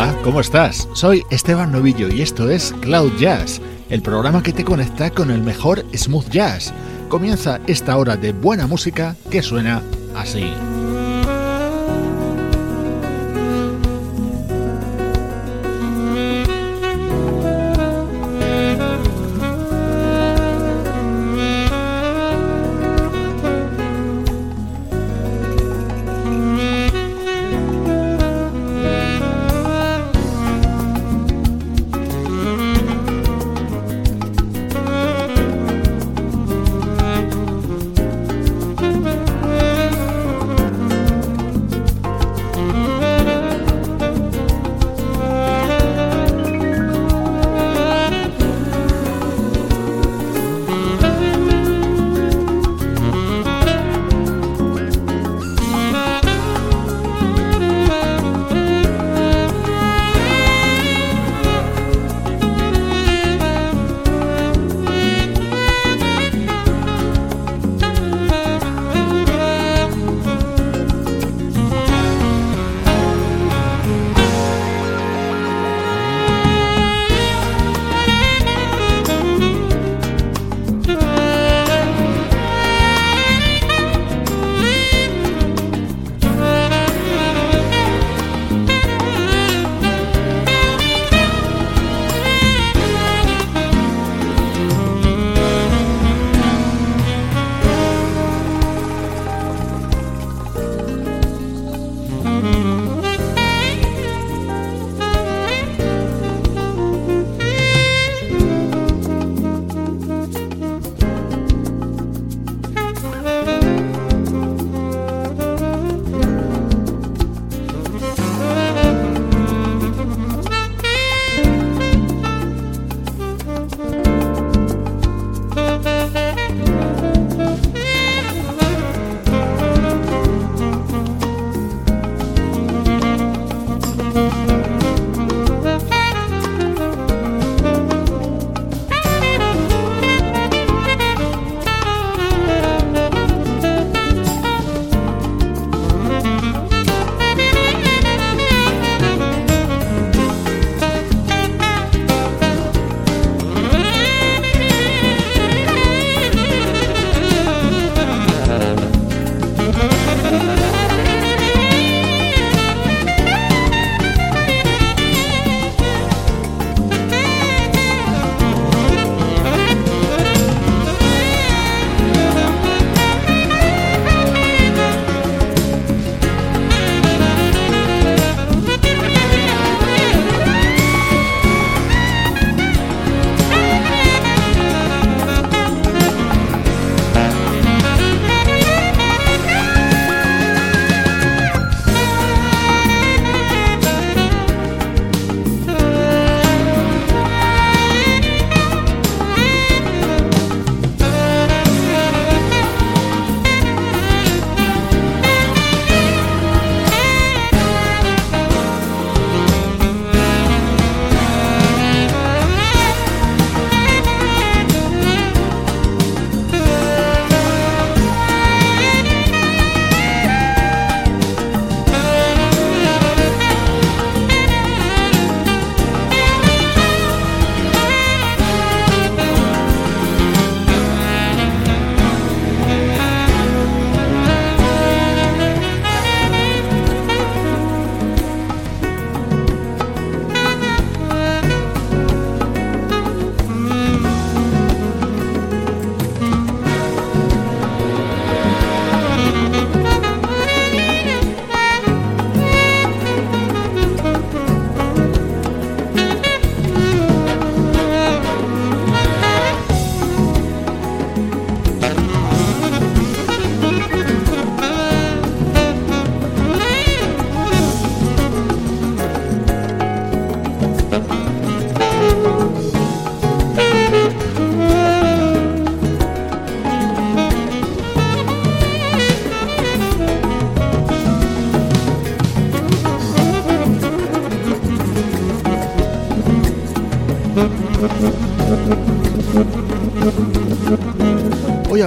Hola, ¿cómo estás? Soy Esteban Novillo y esto es Cloud Jazz, el programa que te conecta con el mejor smooth jazz. Comienza esta hora de buena música que suena así.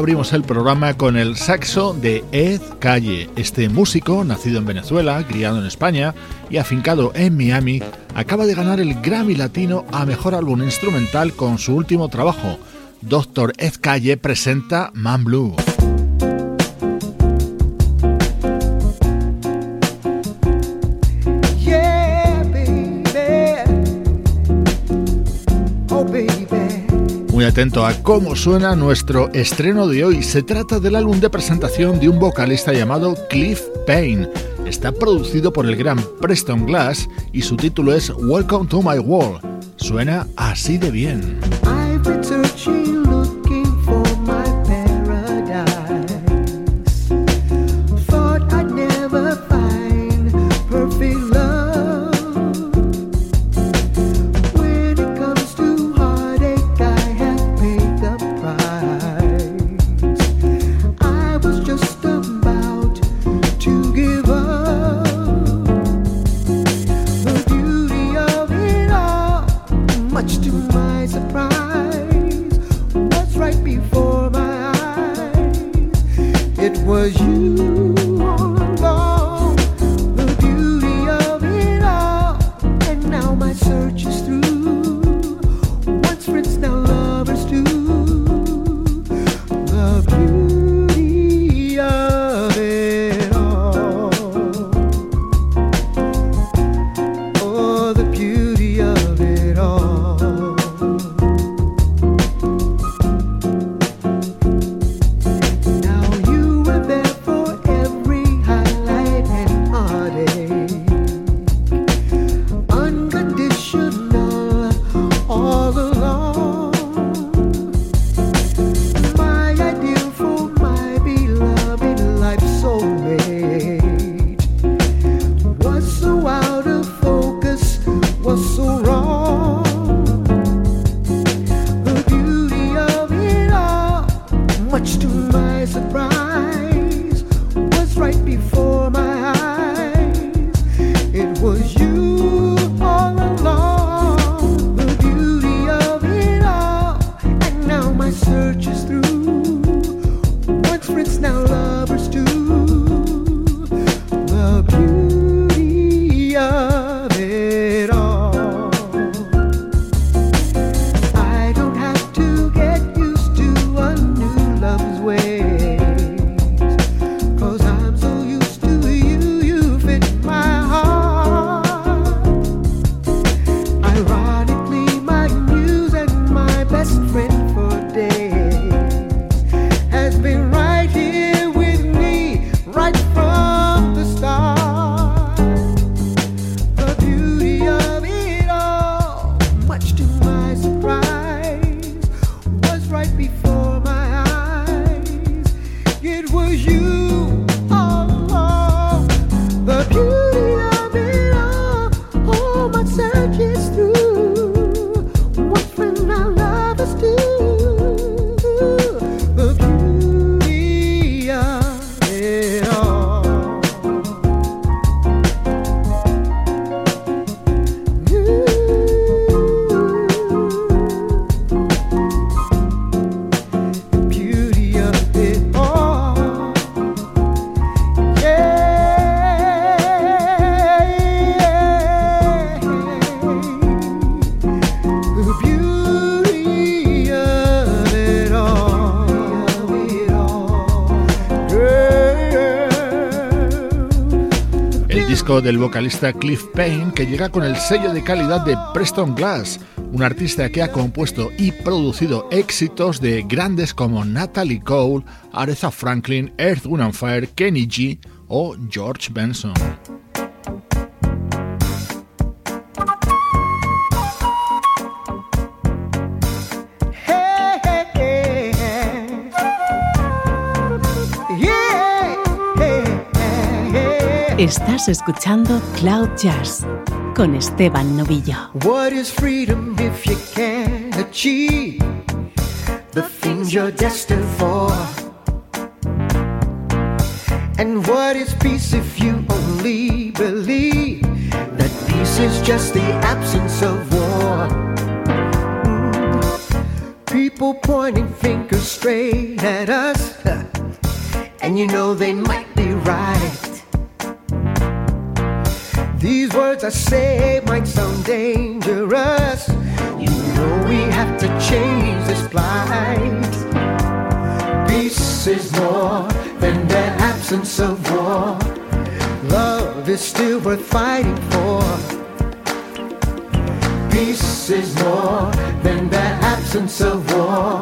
Abrimos el programa con el saxo de Ed Calle. Este músico, nacido en Venezuela, criado en España y afincado en Miami, acaba de ganar el Grammy Latino a Mejor Álbum Instrumental con su último trabajo. Dr. Ed Calle presenta Man Blue. Muy atento a cómo suena nuestro estreno de hoy. Se trata del álbum de presentación de un vocalista llamado Cliff Payne. Está producido por el gran Preston Glass y su título es Welcome to My World. Suena así de bien. was you. Del vocalista Cliff Payne que llega con el sello de calidad de Preston Glass, un artista que ha compuesto y producido éxitos de grandes como Natalie Cole, Aretha Franklin, Earth, Wind Fire, Kenny G o George Benson. Estás escuchando Cloud Jazz con Esteban Novillo. What is freedom if you can't achieve the things you're destined for? And what is peace if you only believe that peace is just the absence of war? Mm. people pointing fingers straight at us. And you know they might be right. These words I say might sound dangerous. You know we have to change this plight. Peace is more than the absence of war. Love is still worth fighting for. Peace is more than the absence of war.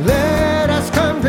Let us come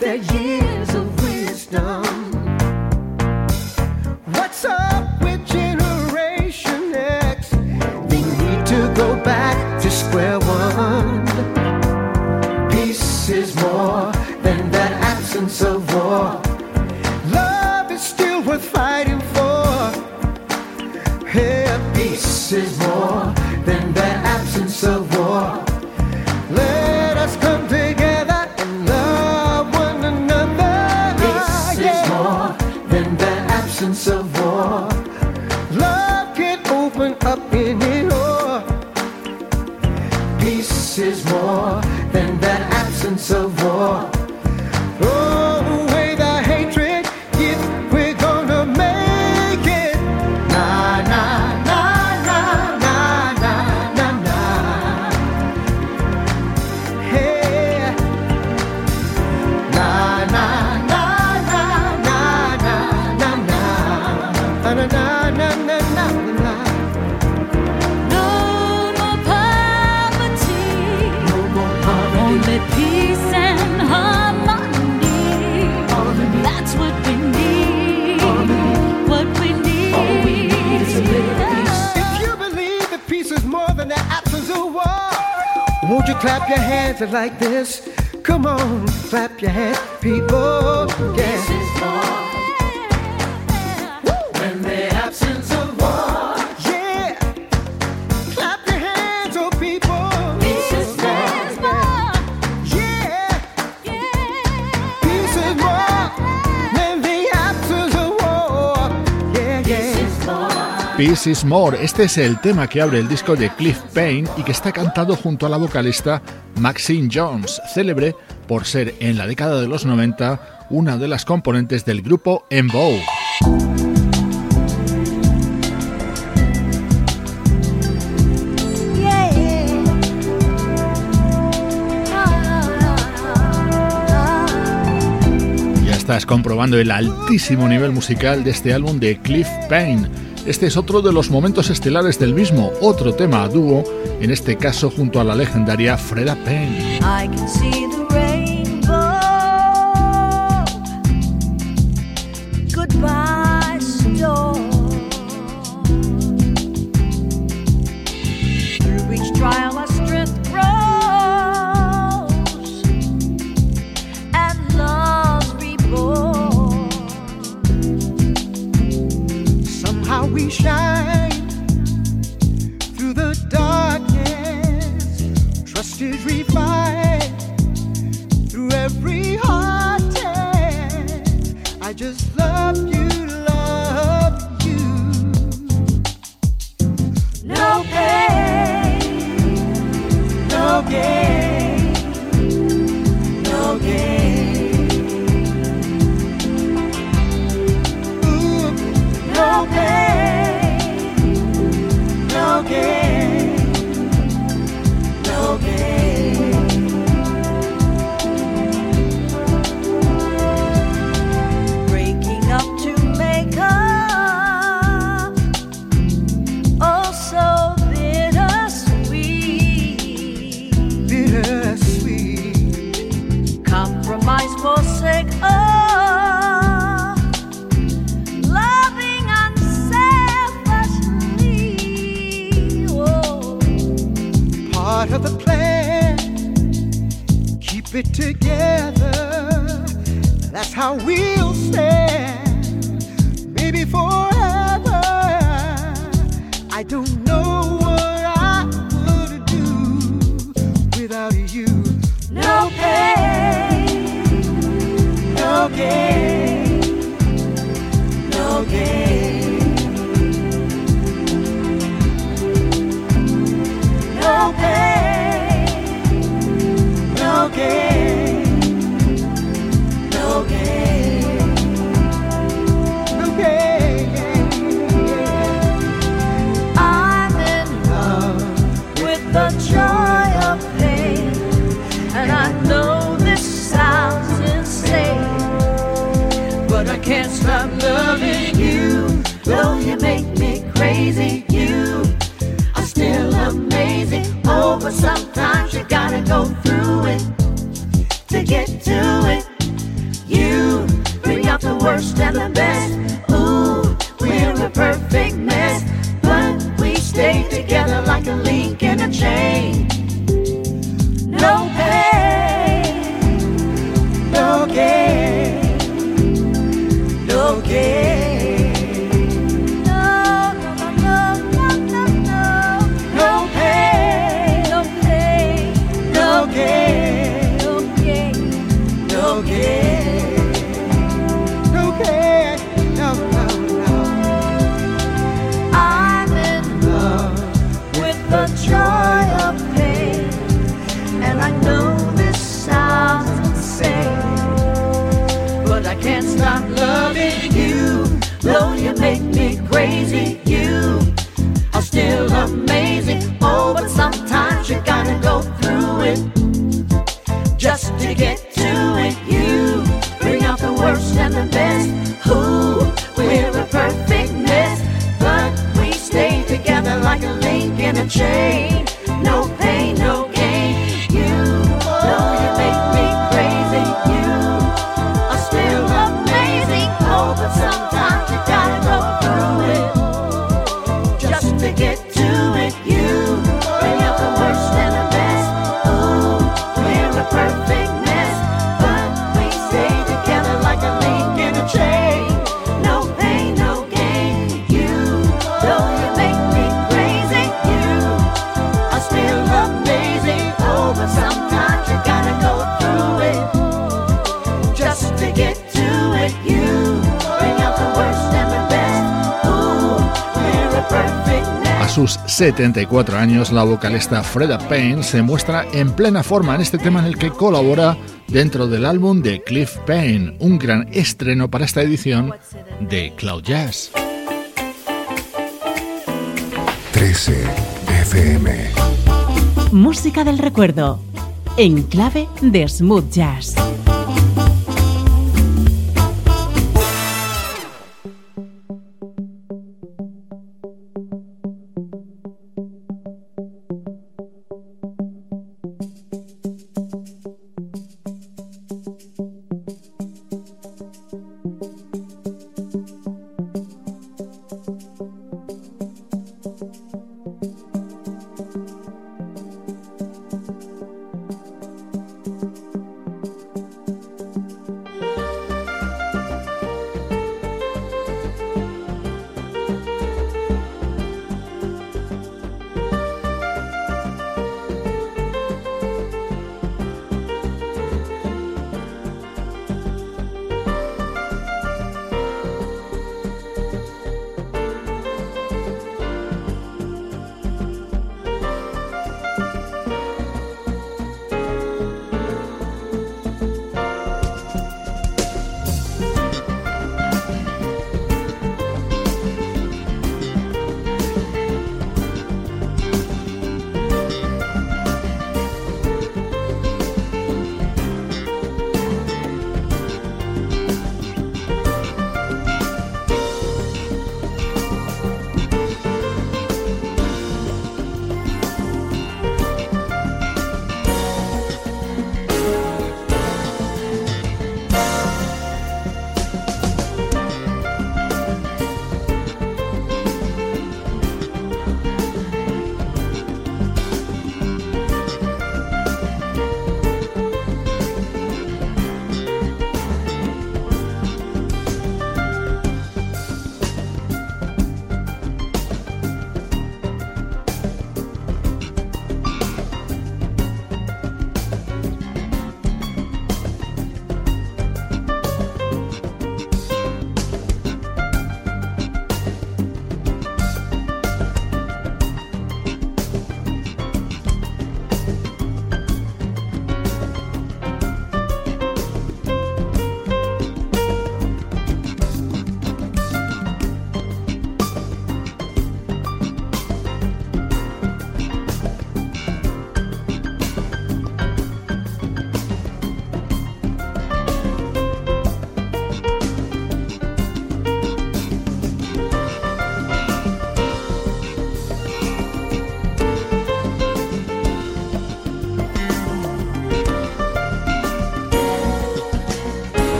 that Peace is more than that absence of war. Clap your hands like this? Come on, clap your hands, people. Yeah. Peace is More, este es el tema que abre el disco de Cliff Payne y que está cantado junto a la vocalista Maxine Jones, célebre por ser en la década de los 90 una de las componentes del grupo. Ya estás comprobando el altísimo nivel musical de este álbum de Cliff Payne. Este es otro de los momentos estelares del mismo, otro tema a dúo, en este caso junto a la legendaria Freda Payne. again. chain, no pain. 74 años, la vocalista Freda Payne se muestra en plena forma en este tema en el que colabora dentro del álbum de Cliff Payne, un gran estreno para esta edición de Cloud Jazz. 13 FM Música del recuerdo, en clave de smooth jazz.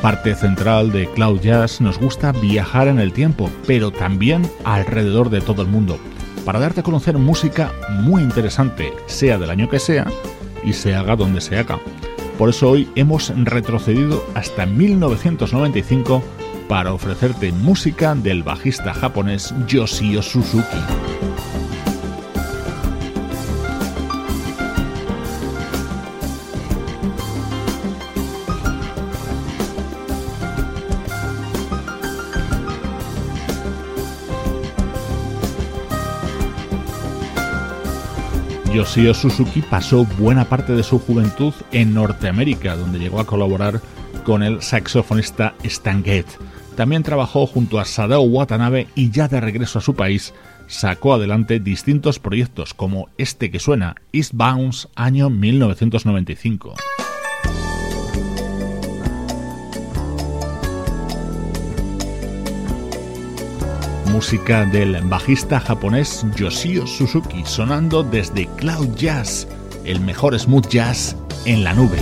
Parte central de Cloud Jazz nos gusta viajar en el tiempo, pero también alrededor de todo el mundo, para darte a conocer música muy interesante, sea del año que sea y se haga donde se haga. Por eso hoy hemos retrocedido hasta 1995 para ofrecerte música del bajista japonés Yoshio Suzuki. Yoshio Suzuki pasó buena parte de su juventud en Norteamérica, donde llegó a colaborar con el saxofonista Stan Getz. También trabajó junto a Sadao Watanabe y ya de regreso a su país sacó adelante distintos proyectos como este que suena, East Bounce, año 1995. Música del bajista japonés Yoshio Suzuki sonando desde Cloud Jazz, el mejor smooth jazz en la nube.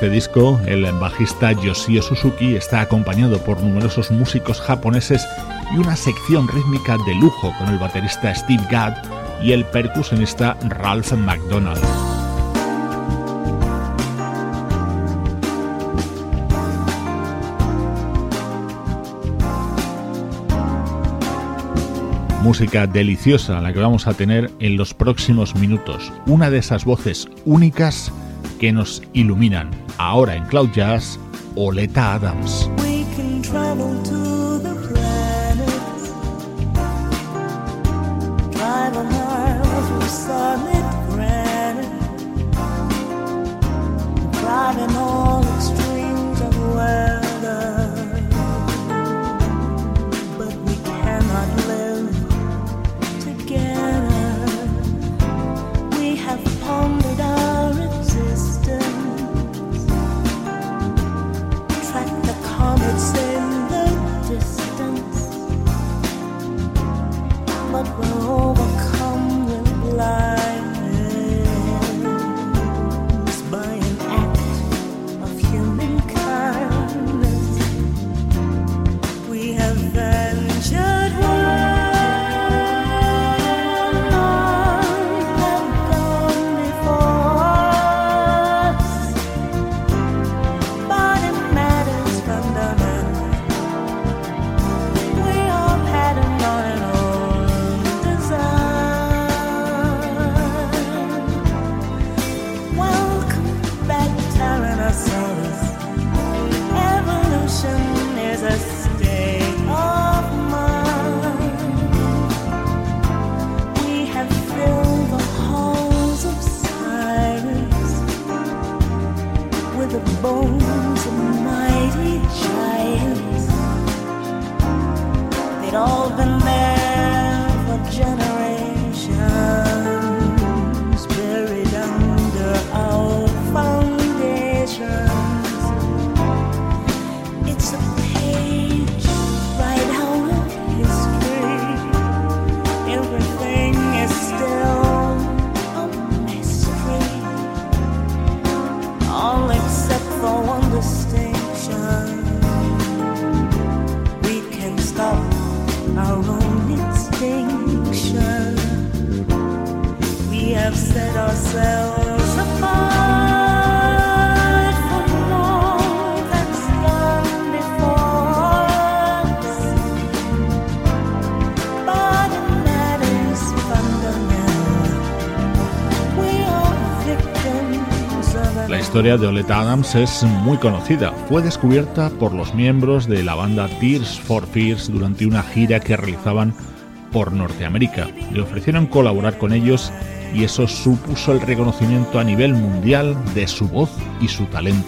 Este disco, el bajista Yoshio Suzuki está acompañado por numerosos músicos japoneses y una sección rítmica de lujo con el baterista Steve Gadd y el percusionista Ralph McDonald. Música deliciosa la que vamos a tener en los próximos minutos. Una de esas voces únicas que nos iluminan. Ahora en Cloud Jazz, Oleta Adams. Historia de Oleta Adams es muy conocida. Fue descubierta por los miembros de la banda Tears for Fears durante una gira que realizaban por Norteamérica. Le ofrecieron colaborar con ellos y eso supuso el reconocimiento a nivel mundial de su voz y su talento.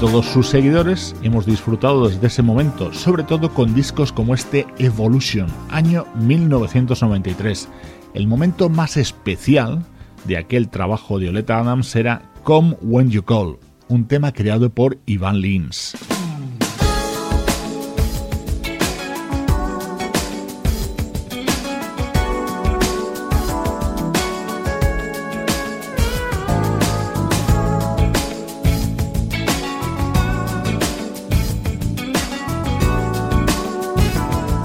Todos sus seguidores hemos disfrutado desde ese momento, sobre todo con discos como este Evolution, año 1993. El momento más especial de aquel trabajo de Oleta Adams era Come When You Call, un tema creado por Ivan Lins.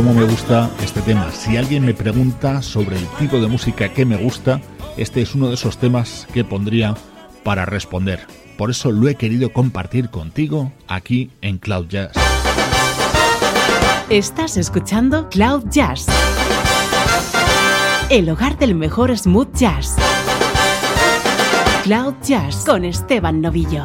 Cómo me gusta este tema. Si alguien me pregunta sobre el tipo de música que me gusta, este es uno de esos temas que pondría para responder. Por eso lo he querido compartir contigo aquí en Cloud Jazz. Estás escuchando Cloud Jazz, el hogar del mejor smooth jazz. Cloud Jazz con Esteban Novillo.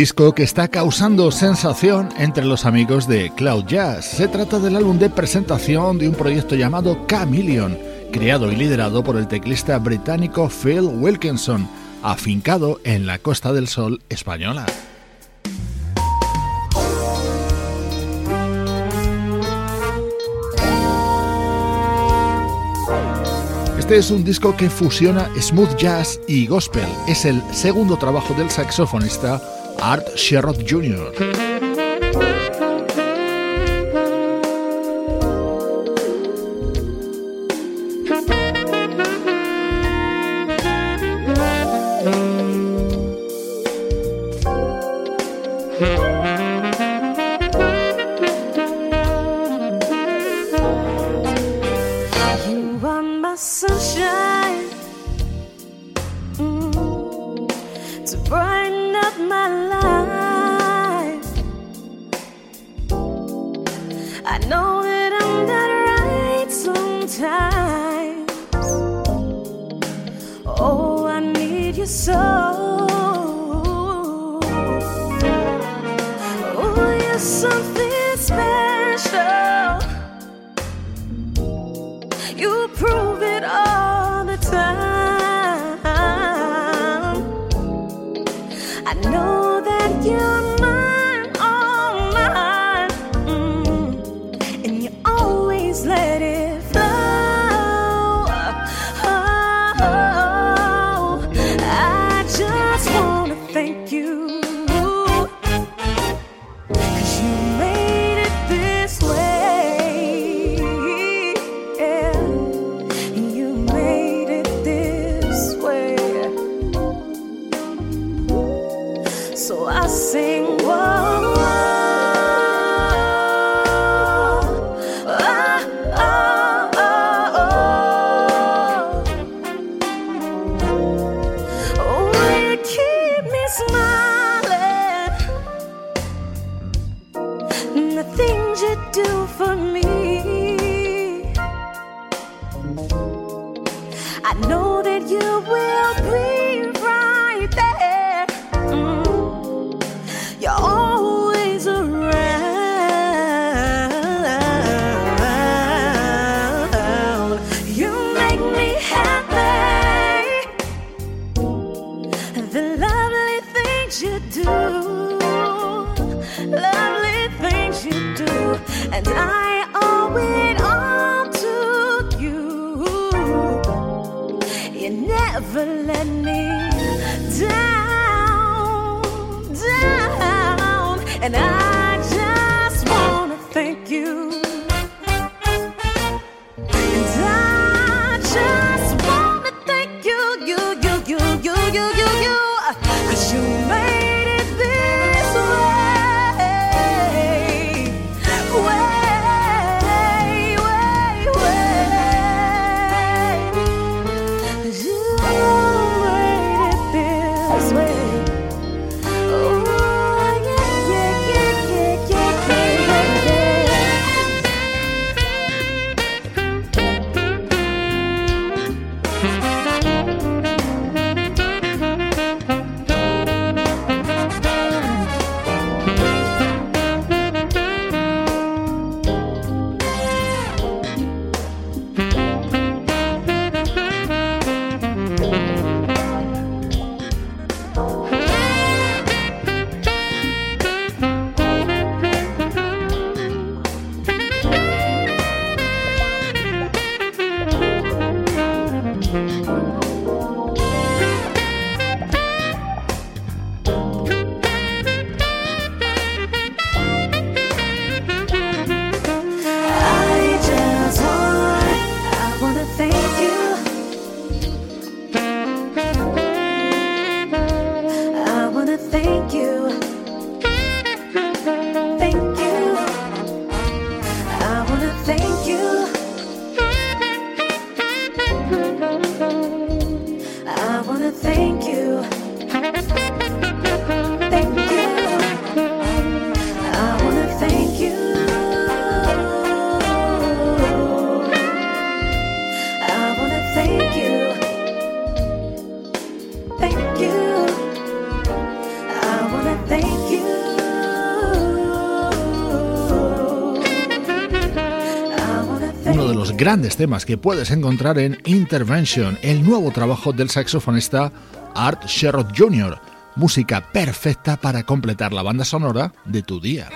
Disco que está causando sensación entre los amigos de Cloud Jazz. Se trata del álbum de presentación de un proyecto llamado Chameleon, creado y liderado por el teclista británico Phil Wilkinson, afincado en la Costa del Sol española. Este es un disco que fusiona smooth jazz y gospel. Es el segundo trabajo del saxofonista Art Sherrod Jr. grandes temas que puedes encontrar en Intervention, el nuevo trabajo del saxofonista Art Sherrod Jr., música perfecta para completar la banda sonora de tu día.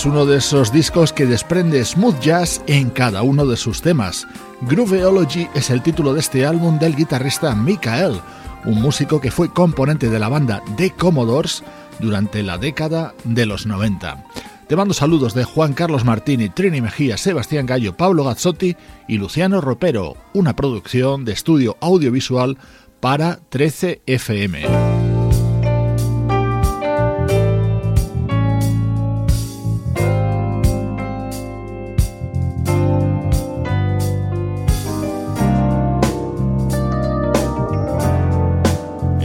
Es uno de esos discos que desprende smooth jazz en cada uno de sus temas. Grooveology es el título de este álbum del guitarrista Mikael, un músico que fue componente de la banda The Commodores durante la década de los 90. Te mando saludos de Juan Carlos Martini, Trini Mejía, Sebastián Gallo, Pablo Gazzotti y Luciano Ropero, una producción de estudio audiovisual para 13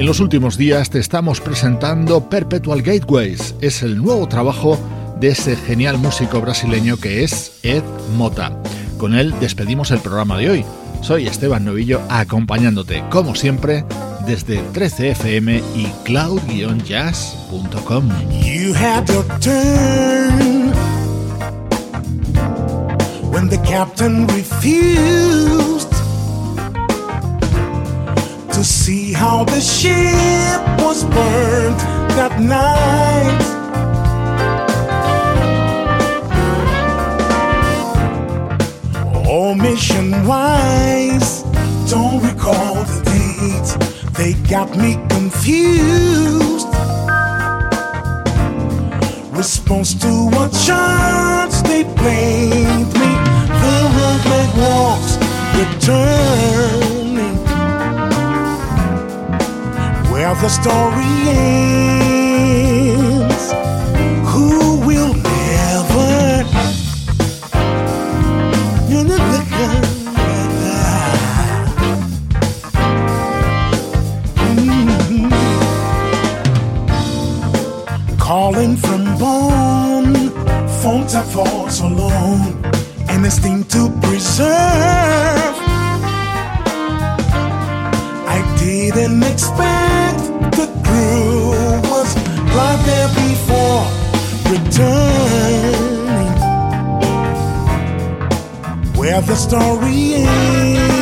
En los últimos días te estamos presentando Perpetual Gateways. Es el nuevo trabajo de ese genial músico brasileño que es Ed Mota. con él despedimos el programa de hoy. Soy Esteban Novillo acompañándote, como siempre, desde 13fm y cloud-jazz.com. When the captain refused to see how the ship was burned that night. Oh, mission wise, don't recall the date. They got me confused. Response to what charge they blamed me. The road walks returning. Where the story ends. Who will never Calling from bone, phones are for so long, and this thing to preserve. I didn't expect the story ends.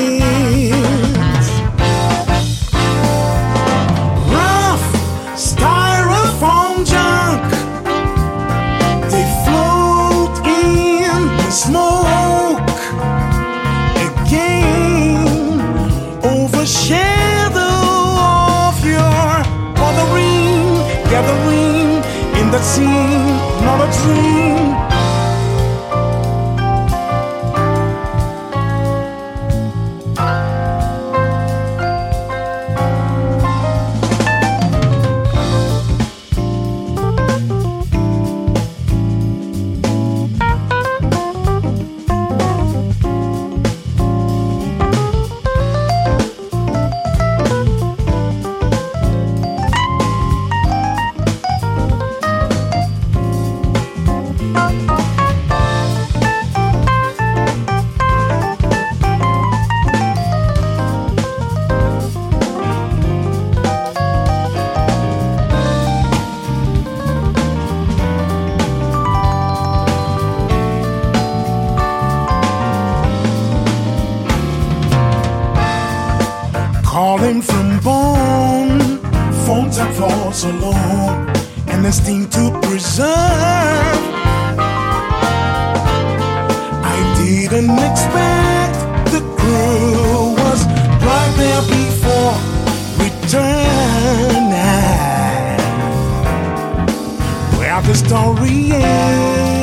The story ends.